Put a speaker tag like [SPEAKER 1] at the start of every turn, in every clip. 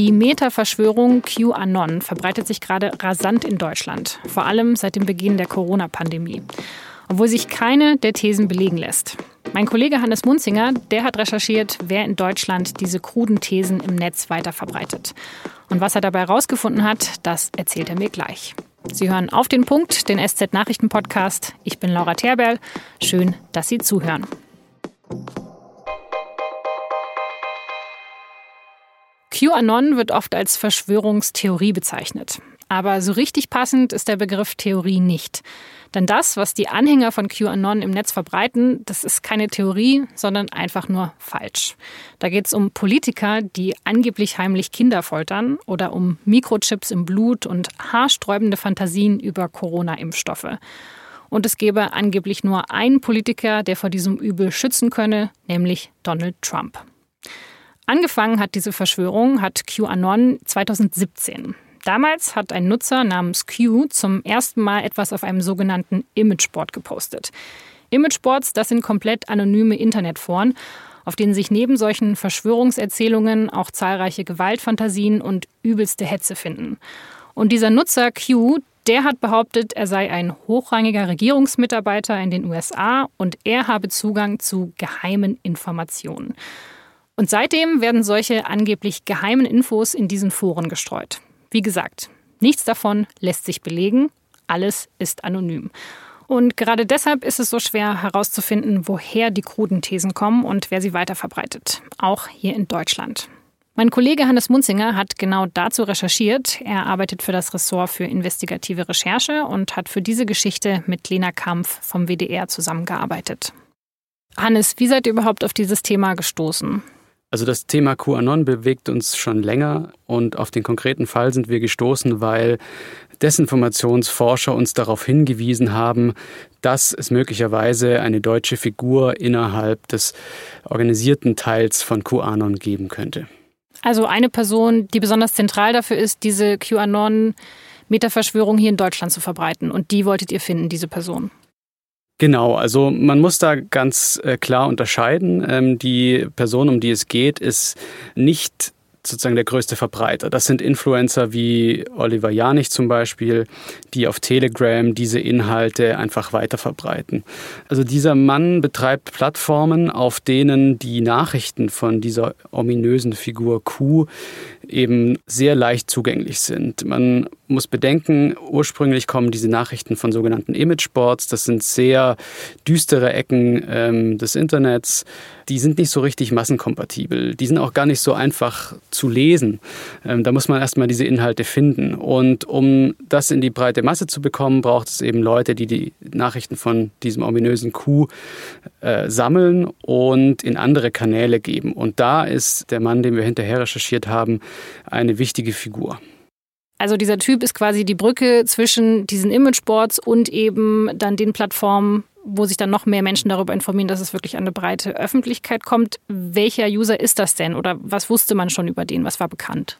[SPEAKER 1] Die Meta-Verschwörung QAnon verbreitet sich gerade rasant in Deutschland, vor allem seit dem Beginn der Corona-Pandemie, obwohl sich keine der Thesen belegen lässt. Mein Kollege Hannes Munzinger, der hat recherchiert, wer in Deutschland diese kruden Thesen im Netz weiter verbreitet. Und was er dabei herausgefunden hat, das erzählt er mir gleich. Sie hören auf den Punkt, den SZ-Nachrichten-Podcast. Ich bin Laura Terberl. Schön, dass Sie zuhören. QAnon wird oft als Verschwörungstheorie bezeichnet. Aber so richtig passend ist der Begriff Theorie nicht. Denn das, was die Anhänger von QAnon im Netz verbreiten, das ist keine Theorie, sondern einfach nur falsch. Da geht es um Politiker, die angeblich heimlich Kinder foltern oder um Mikrochips im Blut und haarsträubende Fantasien über Corona-Impfstoffe. Und es gäbe angeblich nur einen Politiker, der vor diesem Übel schützen könne, nämlich Donald Trump. Angefangen hat diese Verschwörung, hat QAnon 2017. Damals hat ein Nutzer namens Q zum ersten Mal etwas auf einem sogenannten Imageboard gepostet. Imageboards, das sind komplett anonyme Internetforen, auf denen sich neben solchen Verschwörungserzählungen auch zahlreiche Gewaltfantasien und übelste Hetze finden. Und dieser Nutzer Q, der hat behauptet, er sei ein hochrangiger Regierungsmitarbeiter in den USA und er habe Zugang zu geheimen Informationen. Und seitdem werden solche angeblich geheimen Infos in diesen Foren gestreut. Wie gesagt, nichts davon lässt sich belegen, alles ist anonym. Und gerade deshalb ist es so schwer herauszufinden, woher die kruden Thesen kommen und wer sie weiterverbreitet, auch hier in Deutschland. Mein Kollege Hannes Munzinger hat genau dazu recherchiert. Er arbeitet für das Ressort für investigative Recherche und hat für diese Geschichte mit Lena Kampf vom WDR zusammengearbeitet. Hannes, wie seid ihr überhaupt auf dieses Thema gestoßen?
[SPEAKER 2] Also das Thema QAnon bewegt uns schon länger und auf den konkreten Fall sind wir gestoßen, weil Desinformationsforscher uns darauf hingewiesen haben, dass es möglicherweise eine deutsche Figur innerhalb des organisierten Teils von QAnon geben könnte.
[SPEAKER 1] Also eine Person, die besonders zentral dafür ist, diese QAnon-Metaverschwörung hier in Deutschland zu verbreiten. Und die wolltet ihr finden, diese Person.
[SPEAKER 2] Genau, also man muss da ganz äh, klar unterscheiden. Ähm, die Person, um die es geht, ist nicht sozusagen der größte Verbreiter. Das sind Influencer wie Oliver Janich zum Beispiel, die auf Telegram diese Inhalte einfach weiter verbreiten. Also dieser Mann betreibt Plattformen, auf denen die Nachrichten von dieser ominösen Figur Q eben sehr leicht zugänglich sind. Man muss bedenken, ursprünglich kommen diese Nachrichten von sogenannten Imageboards. Das sind sehr düstere Ecken ähm, des Internets. Die sind nicht so richtig massenkompatibel. Die sind auch gar nicht so einfach zu lesen. Ähm, da muss man erstmal diese Inhalte finden. Und um das in die breite Masse zu bekommen, braucht es eben Leute, die die Nachrichten von diesem ominösen Coup äh, sammeln und in andere Kanäle geben. Und da ist der Mann, den wir hinterher recherchiert haben, eine wichtige Figur.
[SPEAKER 1] Also dieser Typ ist quasi die Brücke zwischen diesen Imageboards und eben dann den Plattformen, wo sich dann noch mehr Menschen darüber informieren, dass es wirklich an eine breite Öffentlichkeit kommt. Welcher User ist das denn oder was wusste man schon über den? Was war bekannt?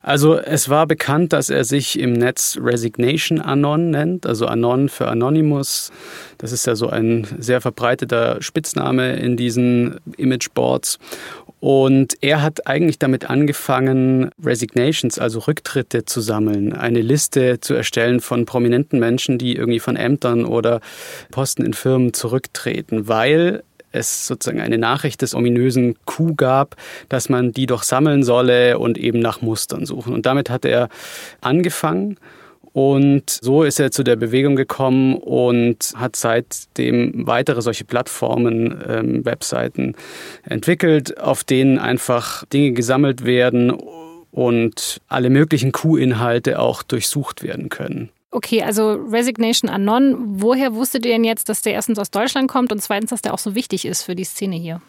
[SPEAKER 2] Also es war bekannt, dass er sich im Netz Resignation Anon nennt, also Anon für Anonymous. Das ist ja so ein sehr verbreiteter Spitzname in diesen Imageboards. Und er hat eigentlich damit angefangen, Resignations, also Rücktritte zu sammeln, eine Liste zu erstellen von prominenten Menschen, die irgendwie von Ämtern oder Posten in Firmen zurücktreten, weil es sozusagen eine Nachricht des ominösen Coup gab, dass man die doch sammeln solle und eben nach Mustern suchen. Und damit hat er angefangen. Und so ist er zu der Bewegung gekommen und hat seitdem weitere solche Plattformen, ähm, Webseiten entwickelt, auf denen einfach Dinge gesammelt werden und alle möglichen Q-Inhalte auch durchsucht werden können.
[SPEAKER 1] Okay, also Resignation Anon, woher wusstet ihr denn jetzt, dass der erstens aus Deutschland kommt und zweitens, dass der auch so wichtig ist für die Szene hier?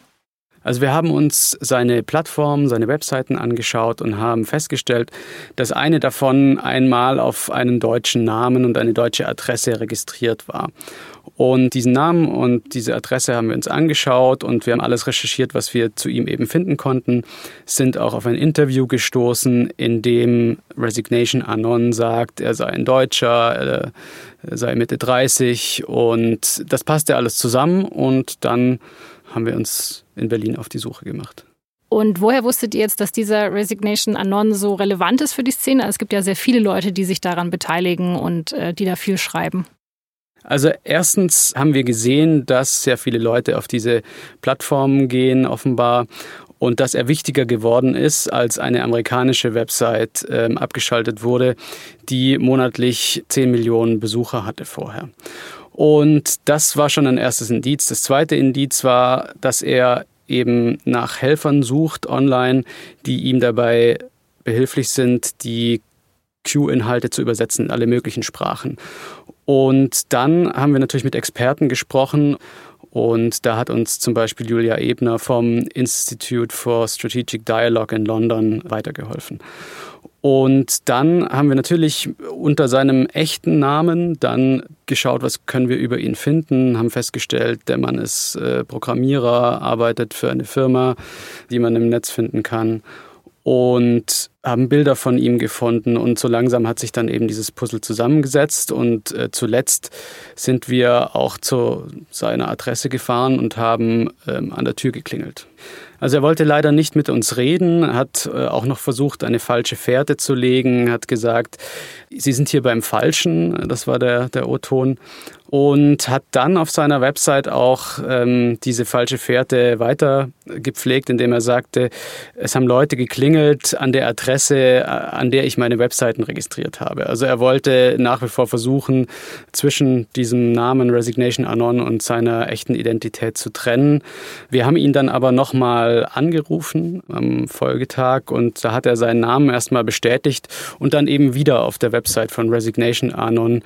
[SPEAKER 2] Also wir haben uns seine Plattformen, seine Webseiten angeschaut und haben festgestellt, dass eine davon einmal auf einen deutschen Namen und eine deutsche Adresse registriert war. Und diesen Namen und diese Adresse haben wir uns angeschaut und wir haben alles recherchiert, was wir zu ihm eben finden konnten, sind auch auf ein Interview gestoßen, in dem Resignation Anon sagt, er sei ein Deutscher, er sei Mitte 30 und das passte alles zusammen und dann haben wir uns in Berlin auf die Suche gemacht.
[SPEAKER 1] Und woher wusstet ihr jetzt, dass dieser Resignation Anon so relevant ist für die Szene? Es gibt ja sehr viele Leute, die sich daran beteiligen und äh, die da viel schreiben.
[SPEAKER 2] Also erstens haben wir gesehen, dass sehr viele Leute auf diese Plattformen gehen, offenbar, und dass er wichtiger geworden ist, als eine amerikanische Website ähm, abgeschaltet wurde, die monatlich 10 Millionen Besucher hatte vorher. Und das war schon ein erstes Indiz. Das zweite Indiz war, dass er eben nach Helfern sucht online, die ihm dabei behilflich sind, die Q-Inhalte zu übersetzen in alle möglichen Sprachen. Und dann haben wir natürlich mit Experten gesprochen und da hat uns zum Beispiel Julia Ebner vom Institute for Strategic Dialogue in London weitergeholfen. Und dann haben wir natürlich unter seinem echten Namen dann geschaut, was können wir über ihn finden, haben festgestellt, der Mann ist äh, Programmierer, arbeitet für eine Firma, die man im Netz finden kann und haben Bilder von ihm gefunden und so langsam hat sich dann eben dieses Puzzle zusammengesetzt und äh, zuletzt sind wir auch zu seiner Adresse gefahren und haben ähm, an der Tür geklingelt. Also er wollte leider nicht mit uns reden, hat äh, auch noch versucht, eine falsche Fährte zu legen, hat gesagt, Sie sind hier beim Falschen, das war der, der O-Ton und hat dann auf seiner Website auch ähm, diese falsche Fährte weiter gepflegt, indem er sagte, es haben Leute geklingelt an der Adresse, äh, an der ich meine Webseiten registriert habe. Also er wollte nach wie vor versuchen, zwischen diesem Namen Resignation Anon und seiner echten Identität zu trennen. Wir haben ihn dann aber nochmal angerufen am Folgetag und da hat er seinen Namen erstmal bestätigt und dann eben wieder auf der Website von Resignation Anon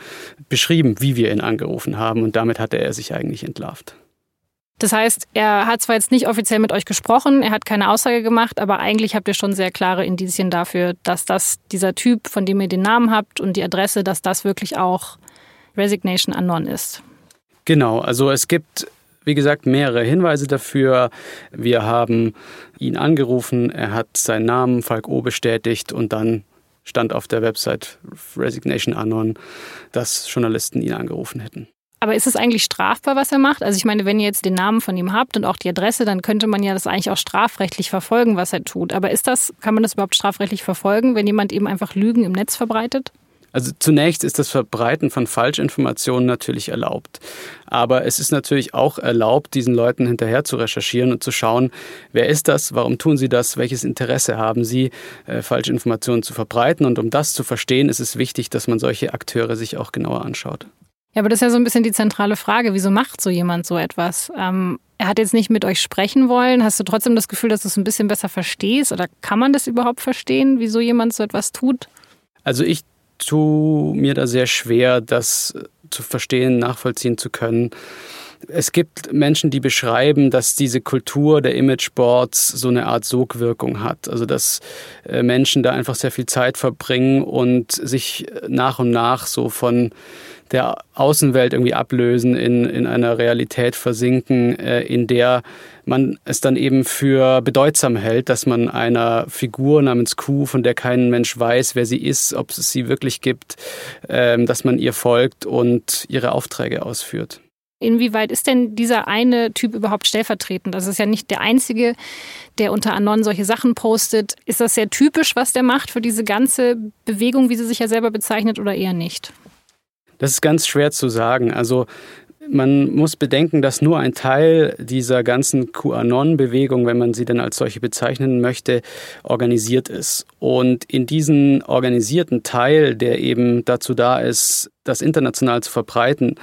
[SPEAKER 2] beschrieben, wie wir ihn angerufen haben und damit hatte er sich eigentlich entlarvt.
[SPEAKER 1] Das heißt, er hat zwar jetzt nicht offiziell mit euch gesprochen, er hat keine Aussage gemacht, aber eigentlich habt ihr schon sehr klare Indizien dafür, dass das dieser Typ, von dem ihr den Namen habt und die Adresse, dass das wirklich auch Resignation Anon ist.
[SPEAKER 2] Genau, also es gibt wie gesagt, mehrere Hinweise dafür. Wir haben ihn angerufen, er hat seinen Namen Falk O bestätigt und dann stand auf der Website Resignation Anon, dass Journalisten ihn angerufen hätten.
[SPEAKER 1] Aber ist es eigentlich strafbar, was er macht? Also ich meine, wenn ihr jetzt den Namen von ihm habt und auch die Adresse, dann könnte man ja das eigentlich auch strafrechtlich verfolgen, was er tut. Aber ist das, kann man das überhaupt strafrechtlich verfolgen, wenn jemand eben einfach Lügen im Netz verbreitet?
[SPEAKER 2] Also zunächst ist das Verbreiten von Falschinformationen natürlich erlaubt. Aber es ist natürlich auch erlaubt, diesen Leuten hinterher zu recherchieren und zu schauen, wer ist das, warum tun sie das, welches Interesse haben sie, äh, Falschinformationen zu verbreiten. Und um das zu verstehen, ist es wichtig, dass man solche Akteure sich auch genauer anschaut.
[SPEAKER 1] Ja, aber das ist ja so ein bisschen die zentrale Frage. Wieso macht so jemand so etwas? Ähm, er hat jetzt nicht mit euch sprechen wollen. Hast du trotzdem das Gefühl, dass du es ein bisschen besser verstehst? Oder kann man das überhaupt verstehen, wieso jemand so etwas tut?
[SPEAKER 2] Also ich tue mir da sehr schwer, das zu verstehen, nachvollziehen zu können. Es gibt Menschen, die beschreiben, dass diese Kultur der Imageboards so eine Art Sogwirkung hat. Also dass äh, Menschen da einfach sehr viel Zeit verbringen und sich nach und nach so von der Außenwelt irgendwie ablösen, in, in einer Realität versinken, äh, in der man es dann eben für bedeutsam hält, dass man einer Figur namens Q, von der kein Mensch weiß, wer sie ist, ob es sie wirklich gibt, äh, dass man ihr folgt und ihre Aufträge ausführt.
[SPEAKER 1] Inwieweit ist denn dieser eine Typ überhaupt stellvertretend? Das ist ja nicht der einzige, der unter Anon solche Sachen postet. Ist das sehr typisch, was der macht für diese ganze Bewegung, wie sie sich ja selber bezeichnet, oder eher nicht?
[SPEAKER 2] Das ist ganz schwer zu sagen. Also man muss bedenken, dass nur ein Teil dieser ganzen QAnon-Bewegung, wenn man sie denn als solche bezeichnen möchte, organisiert ist. Und in diesen organisierten Teil, der eben dazu da ist, das international zu verbreiten,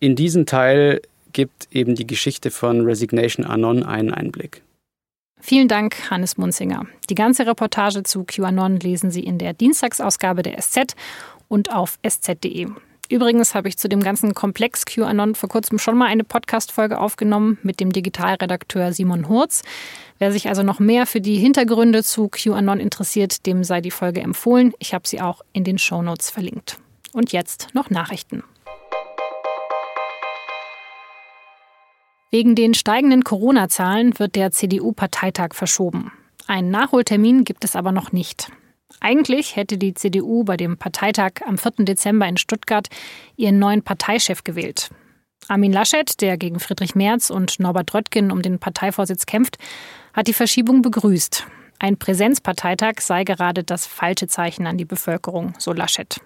[SPEAKER 2] in diesen Teil gibt eben die Geschichte von Resignation Anon einen Einblick.
[SPEAKER 1] Vielen Dank, Hannes Munzinger. Die ganze Reportage zu QAnon lesen Sie in der Dienstagsausgabe der SZ und auf sz.de. Übrigens habe ich zu dem ganzen Komplex QAnon vor kurzem schon mal eine Podcast-Folge aufgenommen mit dem Digitalredakteur Simon Hurz. Wer sich also noch mehr für die Hintergründe zu QAnon interessiert, dem sei die Folge empfohlen. Ich habe sie auch in den Shownotes verlinkt. Und jetzt noch Nachrichten. Wegen den steigenden Corona-Zahlen wird der CDU-Parteitag verschoben. Einen Nachholtermin gibt es aber noch nicht. Eigentlich hätte die CDU bei dem Parteitag am 4. Dezember in Stuttgart ihren neuen Parteichef gewählt. Armin Laschet, der gegen Friedrich Merz und Norbert Röttgen um den Parteivorsitz kämpft, hat die Verschiebung begrüßt. Ein Präsenzparteitag sei gerade das falsche Zeichen an die Bevölkerung, so Laschet.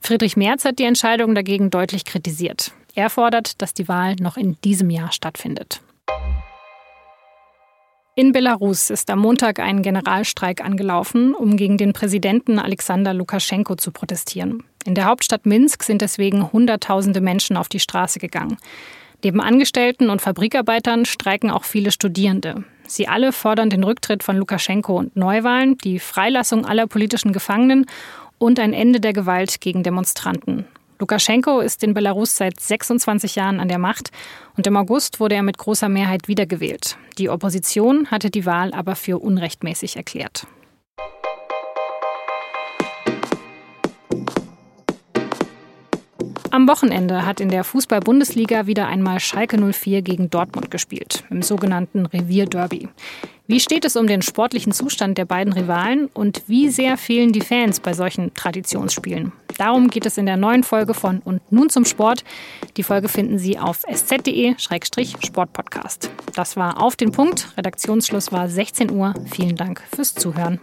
[SPEAKER 1] Friedrich Merz hat die Entscheidung dagegen deutlich kritisiert. Er fordert, dass die Wahl noch in diesem Jahr stattfindet. In Belarus ist am Montag ein Generalstreik angelaufen, um gegen den Präsidenten Alexander Lukaschenko zu protestieren. In der Hauptstadt Minsk sind deswegen Hunderttausende Menschen auf die Straße gegangen. Neben Angestellten und Fabrikarbeitern streiken auch viele Studierende. Sie alle fordern den Rücktritt von Lukaschenko und Neuwahlen, die Freilassung aller politischen Gefangenen und ein Ende der Gewalt gegen Demonstranten. Lukaschenko ist in Belarus seit 26 Jahren an der Macht und im August wurde er mit großer Mehrheit wiedergewählt. Die Opposition hatte die Wahl aber für unrechtmäßig erklärt. Am Wochenende hat in der Fußball-Bundesliga wieder einmal Schalke 04 gegen Dortmund gespielt, im sogenannten Revierderby. Wie steht es um den sportlichen Zustand der beiden Rivalen und wie sehr fehlen die Fans bei solchen Traditionsspielen? Darum geht es in der neuen Folge von Und nun zum Sport. Die Folge finden Sie auf sz.de-sportpodcast. Das war auf den Punkt. Redaktionsschluss war 16 Uhr. Vielen Dank fürs Zuhören.